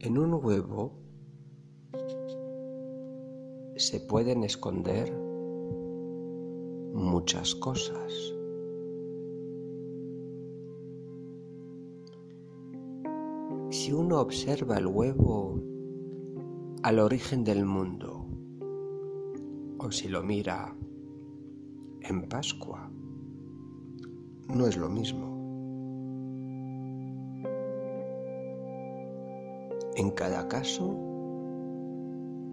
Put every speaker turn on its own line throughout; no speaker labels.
En un huevo se pueden esconder muchas cosas. Si uno observa el huevo al origen del mundo, o si lo mira en Pascua, no es lo mismo. En cada caso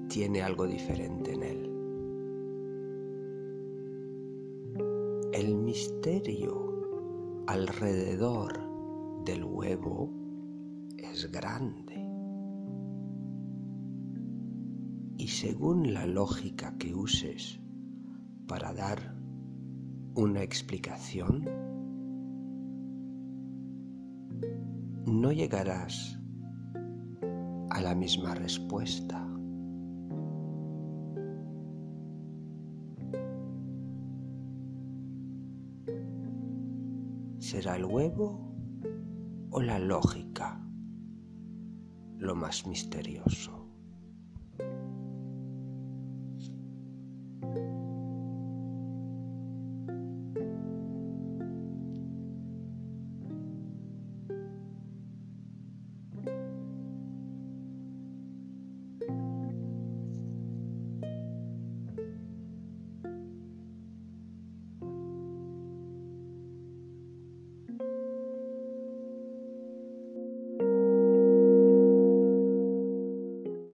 tiene algo diferente en él. El misterio alrededor del huevo es grande. Y según la lógica que uses para dar una explicación, no llegarás a la misma respuesta. ¿Será el huevo o la lógica lo más misterioso?